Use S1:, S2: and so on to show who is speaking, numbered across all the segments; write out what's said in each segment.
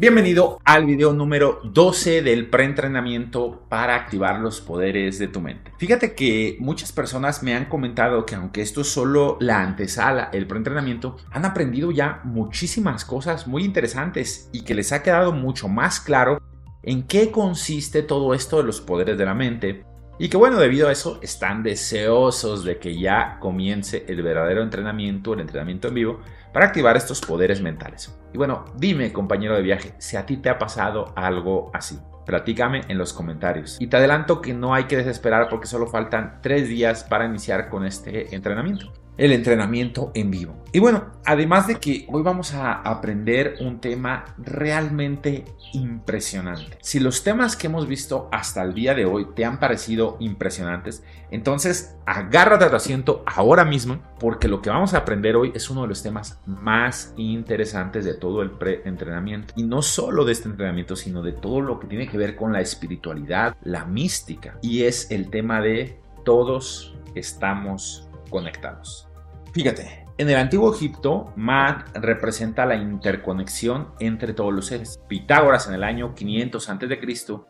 S1: Bienvenido al video número 12 del preentrenamiento para activar los poderes de tu mente. Fíjate que muchas personas me han comentado que aunque esto es solo la antesala, el preentrenamiento, han aprendido ya muchísimas cosas muy interesantes y que les ha quedado mucho más claro en qué consiste todo esto de los poderes de la mente. Y que bueno, debido a eso están deseosos de que ya comience el verdadero entrenamiento, el entrenamiento en vivo, para activar estos poderes mentales. Y bueno, dime compañero de viaje, si a ti te ha pasado algo así. Platícame en los comentarios. Y te adelanto que no hay que desesperar porque solo faltan tres días para iniciar con este entrenamiento el entrenamiento en vivo. Y bueno, además de que hoy vamos a aprender un tema realmente impresionante. Si los temas que hemos visto hasta el día de hoy te han parecido impresionantes, entonces agárrate a tu asiento ahora mismo porque lo que vamos a aprender hoy es uno de los temas más interesantes de todo el pre-entrenamiento. Y no solo de este entrenamiento, sino de todo lo que tiene que ver con la espiritualidad, la mística. Y es el tema de todos estamos conectados. Fíjate, en el antiguo Egipto, Maat representa la interconexión entre todos los seres. Pitágoras en el año 500 a.C.,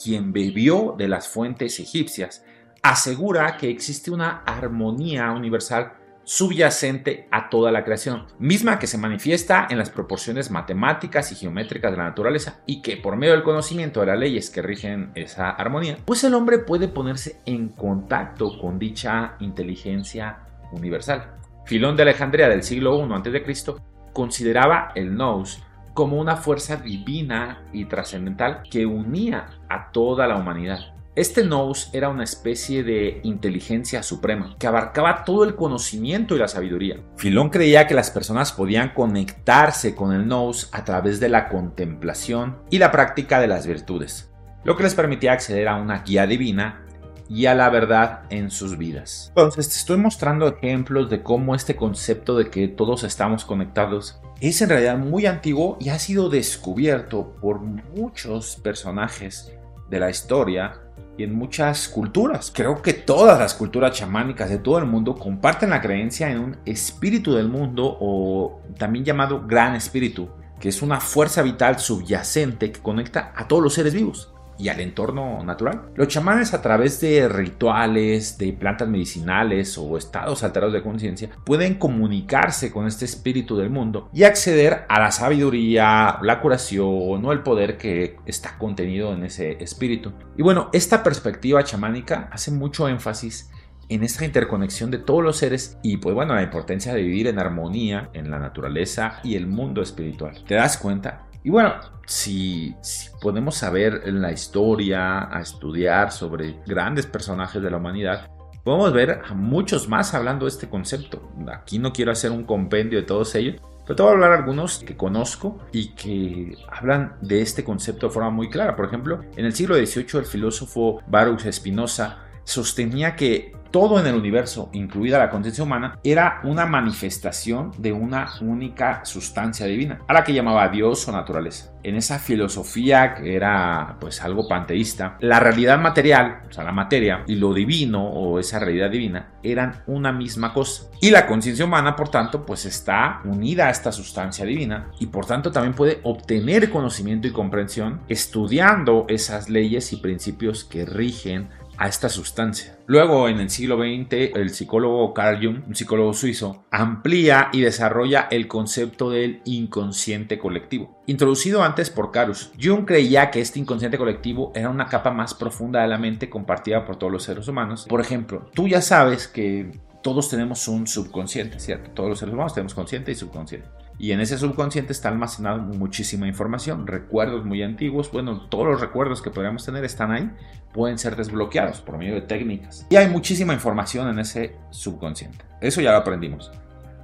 S1: quien bebió de las fuentes egipcias, asegura que existe una armonía universal subyacente a toda la creación, misma que se manifiesta en las proporciones matemáticas y geométricas de la naturaleza y que por medio del conocimiento de las leyes que rigen esa armonía, pues el hombre puede ponerse en contacto con dicha inteligencia universal. Filón de Alejandría del siglo I a.C. consideraba el nous como una fuerza divina y trascendental que unía a toda la humanidad. Este nous era una especie de inteligencia suprema que abarcaba todo el conocimiento y la sabiduría. Filón creía que las personas podían conectarse con el nous a través de la contemplación y la práctica de las virtudes, lo que les permitía acceder a una guía divina y a la verdad en sus vidas. Entonces te estoy mostrando ejemplos de cómo este concepto de que todos estamos conectados es en realidad muy antiguo y ha sido descubierto por muchos personajes de la historia y en muchas culturas. Creo que todas las culturas chamánicas de todo el mundo comparten la creencia en un espíritu del mundo o también llamado gran espíritu, que es una fuerza vital subyacente que conecta a todos los seres vivos y al entorno natural. Los chamanes a través de rituales, de plantas medicinales o estados alterados de conciencia pueden comunicarse con este espíritu del mundo y acceder a la sabiduría, la curación o el poder que está contenido en ese espíritu. Y bueno, esta perspectiva chamánica hace mucho énfasis en esta interconexión de todos los seres y pues bueno, la importancia de vivir en armonía en la naturaleza y el mundo espiritual. ¿Te das cuenta? Y bueno, si, podemos saber en la historia, a estudiar sobre grandes personajes de la humanidad, podemos ver a muchos más hablando de este concepto. Aquí no quiero hacer un compendio de todos ellos, pero te voy a hablar algunos que conozco y que hablan de este concepto de forma muy clara. Por ejemplo, en el siglo XVIII el filósofo Baruch Spinoza sostenía que todo en el universo, incluida la conciencia humana, era una manifestación de una única sustancia divina, a la que llamaba Dios o naturaleza. En esa filosofía que era pues algo panteísta, la realidad material, o sea, la materia, y lo divino o esa realidad divina eran una misma cosa. Y la conciencia humana, por tanto, pues está unida a esta sustancia divina y por tanto también puede obtener conocimiento y comprensión estudiando esas leyes y principios que rigen a esta sustancia. Luego, en el siglo XX, el psicólogo Carl Jung, un psicólogo suizo, amplía y desarrolla el concepto del inconsciente colectivo. Introducido antes por Carus, Jung creía que este inconsciente colectivo era una capa más profunda de la mente compartida por todos los seres humanos. Por ejemplo, tú ya sabes que todos tenemos un subconsciente, ¿cierto? Todos los seres humanos tenemos consciente y subconsciente. Y en ese subconsciente está almacenada muchísima información, recuerdos muy antiguos, bueno, todos los recuerdos que podríamos tener están ahí, pueden ser desbloqueados por medio de técnicas. Y hay muchísima información en ese subconsciente. Eso ya lo aprendimos.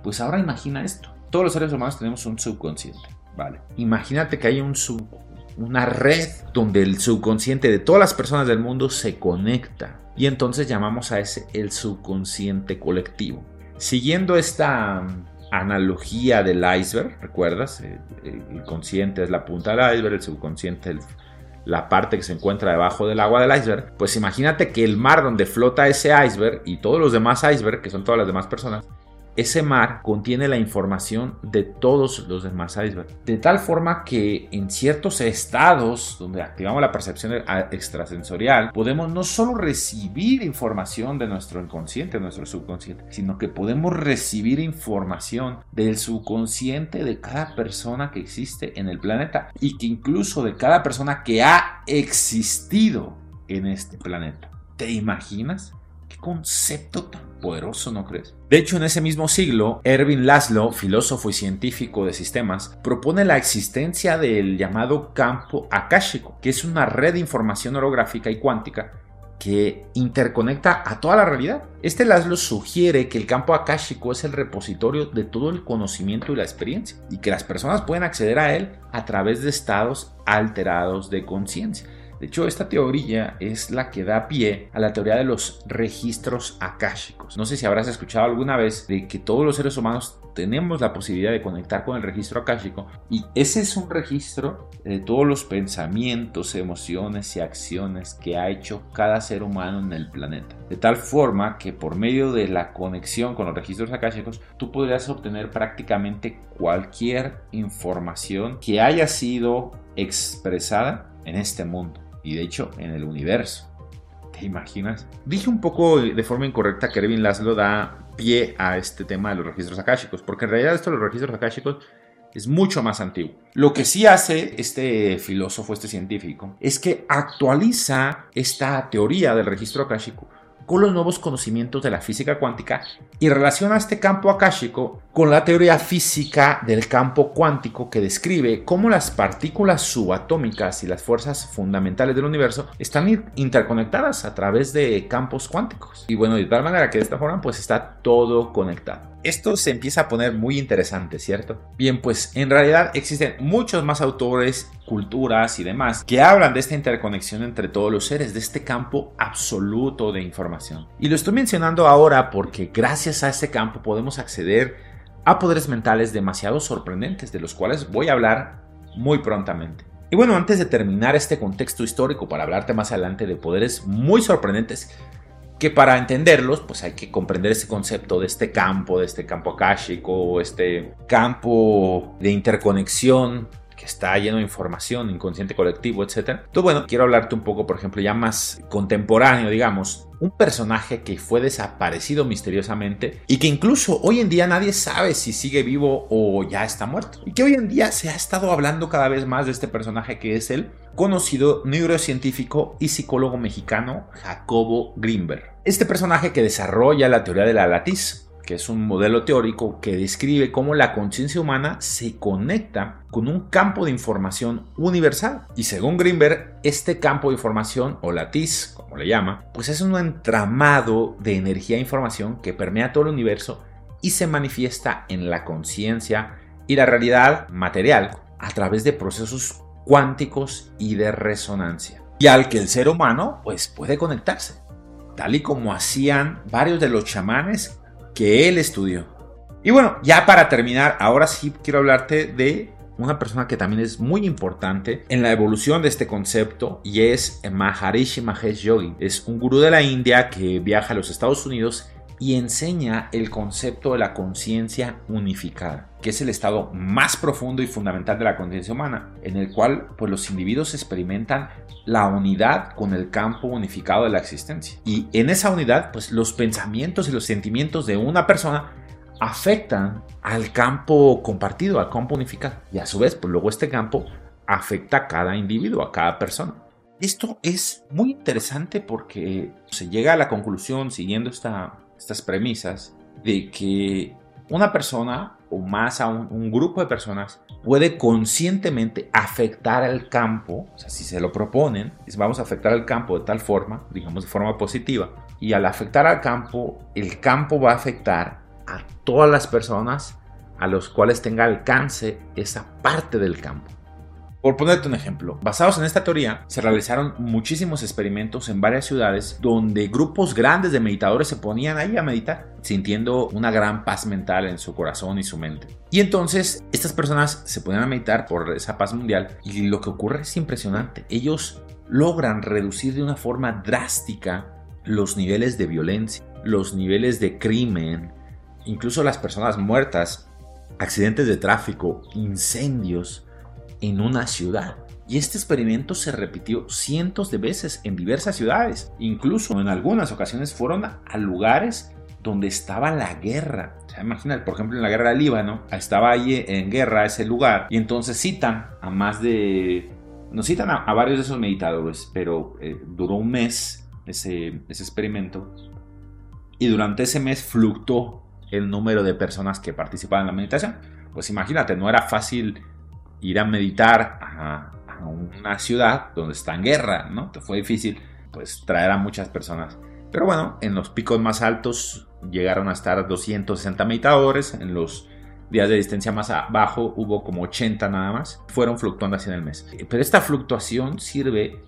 S1: Pues ahora imagina esto. Todos los seres humanos tenemos un subconsciente, ¿vale? Imagínate que hay un sub, una red donde el subconsciente de todas las personas del mundo se conecta. Y entonces llamamos a ese el subconsciente colectivo. Siguiendo esta analogía del iceberg, ¿recuerdas? Eh, el, consciente es la punta del iceberg, el subconsciente es la parte que se encuentra debajo del agua del iceberg. Pues imagínate que el mar donde flota ese iceberg y todos los demás iceberg, que son todas las demás personas, ese mar contiene la información de todos los demás icebergs. De tal forma que en ciertos estados donde activamos la percepción extrasensorial, podemos no solo recibir información de nuestro inconsciente, nuestro subconsciente, sino que podemos recibir información del subconsciente de cada persona que existe en el planeta y que incluso de cada persona que ha existido en este planeta. ¿Te imaginas? Qué concepto tan poderoso, ¿no crees? De hecho, en ese mismo siglo, Erwin Laszlo, filósofo y científico de sistemas, propone la existencia del llamado campo akáshico, que es una red de información orográfica y cuántica que interconecta a toda la realidad. Este Laszlo sugiere que el campo akáshico es el repositorio de todo el conocimiento y la experiencia, y que las personas pueden acceder a él a través de estados alterados de conciencia. De hecho, esta teoría es la que da pie a la teoría de los registros akáshicos. No sé si habrás escuchado alguna vez de que todos los seres humanos tenemos la posibilidad de conectar con el registro akáshico y ese es un registro de todos los pensamientos, emociones y acciones que ha hecho cada ser humano en el planeta. De tal forma que por medio de la conexión con los registros akáshicos tú podrías obtener prácticamente cualquier información que haya sido expresada en este mundo y de hecho en el universo. ¿Te imaginas? Dije un poco de forma incorrecta que Erwin Laszlo da pie a este tema de los registros akáshicos, porque en realidad esto de los registros akáshicos es mucho más antiguo. Lo que sí hace este filósofo, este científico, es que actualiza esta teoría del registro akáshico con los nuevos conocimientos de la física cuántica y relaciona este campo akáshico con la teoría física del campo cuántico que describe cómo las partículas subatómicas y las fuerzas fundamentales del universo están interconectadas a través de campos cuánticos. Y bueno, de tal manera que de esta forma pues está todo conectado. Esto se empieza a poner muy interesante, ¿cierto? Bien, pues en realidad existen muchos más autores, culturas y demás que hablan de esta interconexión entre todos los seres, de este campo absoluto de información. Y lo estoy mencionando ahora porque gracias a este campo podemos acceder a poderes mentales demasiado sorprendentes, de los cuales voy a hablar muy prontamente. Y bueno, antes de terminar este contexto histórico para hablarte más adelante de poderes muy sorprendentes, que para entenderlos, pues hay que comprender ese concepto de este campo, de este campo akáshico, este campo de interconexión que está lleno de información, inconsciente colectivo, etc. Entonces, bueno, quiero hablarte un poco, por ejemplo, ya más contemporáneo, digamos, un personaje que fue desaparecido misteriosamente y que incluso hoy en día nadie sabe si sigue vivo o ya está muerto. Y que hoy en día se ha estado hablando cada vez más de este personaje que es el conocido neurocientífico y psicólogo mexicano Jacobo Greenberg. Este personaje que desarrolla la teoría de la latiz, que es un modelo teórico que describe cómo la conciencia humana se conecta con un campo de información universal. Y según Greenberg, este campo de información, o latiz, como le llama, pues es un entramado de energía e información que permea todo el universo y se manifiesta en la conciencia y la realidad material a través de procesos cuánticos y de resonancia. Y al que el ser humano pues puede conectarse, tal y como hacían varios de los chamanes que él estudió. Y bueno, ya para terminar, ahora sí quiero hablarte de una persona que también es muy importante en la evolución de este concepto y es Maharishi Mahesh Yogi. Es un gurú de la India que viaja a los Estados Unidos y enseña el concepto de la conciencia unificada, que es el estado más profundo y fundamental de la conciencia humana, en el cual pues, los individuos experimentan la unidad con el campo unificado de la existencia. Y en esa unidad, pues los pensamientos y los sentimientos de una persona afectan al campo compartido, al campo unificado. Y a su vez, pues luego este campo afecta a cada individuo, a cada persona. Esto es muy interesante porque se llega a la conclusión, siguiendo estas premisas, de que una persona o más a un, grupo de personas puede conscientemente afectar al campo, o sea, si se lo proponen, vamos a afectar al campo de tal forma, digamos de forma positiva, y al afectar al campo, el campo va a afectar a todas las personas a los cuales tenga alcance esa parte del campo. Por ponerte un ejemplo, basados en esta teoría, se realizaron muchísimos experimentos en varias ciudades donde grupos grandes de meditadores se ponían ahí a meditar, sintiendo una gran paz mental en su corazón y su mente. Y entonces estas personas se ponían a meditar por esa paz mundial y lo que ocurre es impresionante. Ellos logran reducir de una forma drástica los niveles de violencia, los niveles de crimen, incluso las personas muertas, accidentes de tráfico, incendios en una ciudad. Y este experimento se repitió cientos de veces en diversas ciudades. Incluso en algunas ocasiones fueron a lugares donde estaba la guerra. O sea, imagínate, por ejemplo, en la guerra del Líbano, estaba ahí en guerra ese lugar. Y entonces citan a más de... Nos citan a, varios de esos meditadores, pero eh, duró un mes ese, ese experimento. Y durante ese mes fluctuó el número de personas que participaban en la meditación. Pues imagínate, no era fácil ir a meditar a, una ciudad donde está en guerra, ¿no? Te fue difícil pues traer a muchas personas. Pero bueno, en los picos más altos llegaron a estar 260 meditadores, en los días de distancia más abajo hubo como 80 nada más, fueron fluctuando así en el mes. Pero esta fluctuación sirve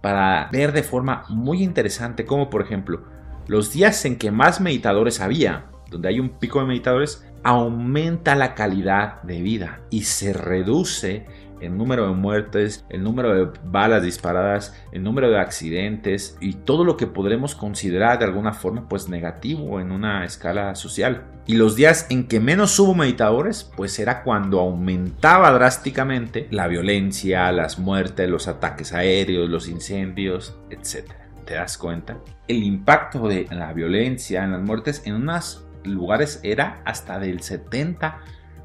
S1: para ver de forma muy interesante como por ejemplo los días en que más meditadores había, donde hay un pico de meditadores, aumenta la calidad de vida y se reduce el número de muertes, el número de balas disparadas, el número de accidentes y todo lo que podremos considerar de alguna forma pues negativo en una escala social. Y los días en que menos hubo meditadores pues era cuando aumentaba drásticamente la violencia, las muertes, los ataques aéreos, los incendios, etc. ¿Te das cuenta? El impacto de la violencia en las muertes en unos lugares era hasta del 70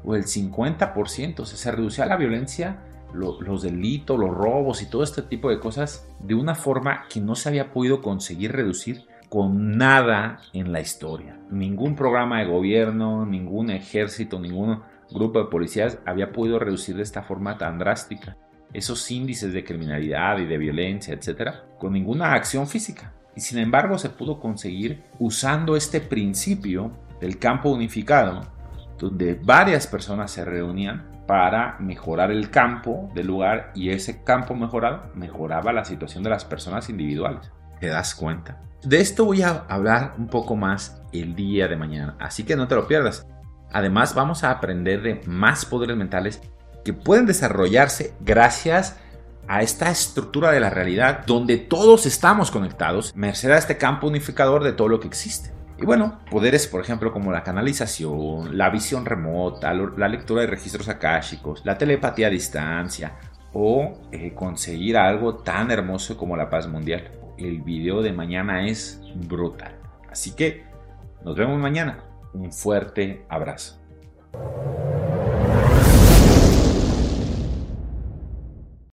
S1: o el 50%. O se reducía la violencia, los delitos, los robos y todo este tipo de cosas de una forma que no se había podido conseguir reducir con nada en la historia. Ningún programa de gobierno, ningún ejército, ningún grupo de policías había podido reducir de esta forma tan drástica esos índices de criminalidad y de violencia, etcétera, con ninguna acción física. Y sin embargo se pudo conseguir usando este principio del campo unificado donde varias personas se reunían para mejorar el campo del lugar y ese campo mejorado mejoraba la situación de las personas individuales. ¿Te das cuenta? De esto voy a hablar un poco más el día de mañana, así que no te lo pierdas. Además vamos a aprender de más poderes mentales que pueden desarrollarse gracias a esta estructura de la realidad donde todos estamos conectados, merced a este campo unificador de todo lo que existe. Y bueno, poderes, por ejemplo, como la canalización, la visión remota, la lectura de registros akáshicos, la telepatía a distancia o eh, conseguir algo tan hermoso como la paz mundial. El video de mañana es brutal. Así que nos vemos mañana. Un fuerte abrazo.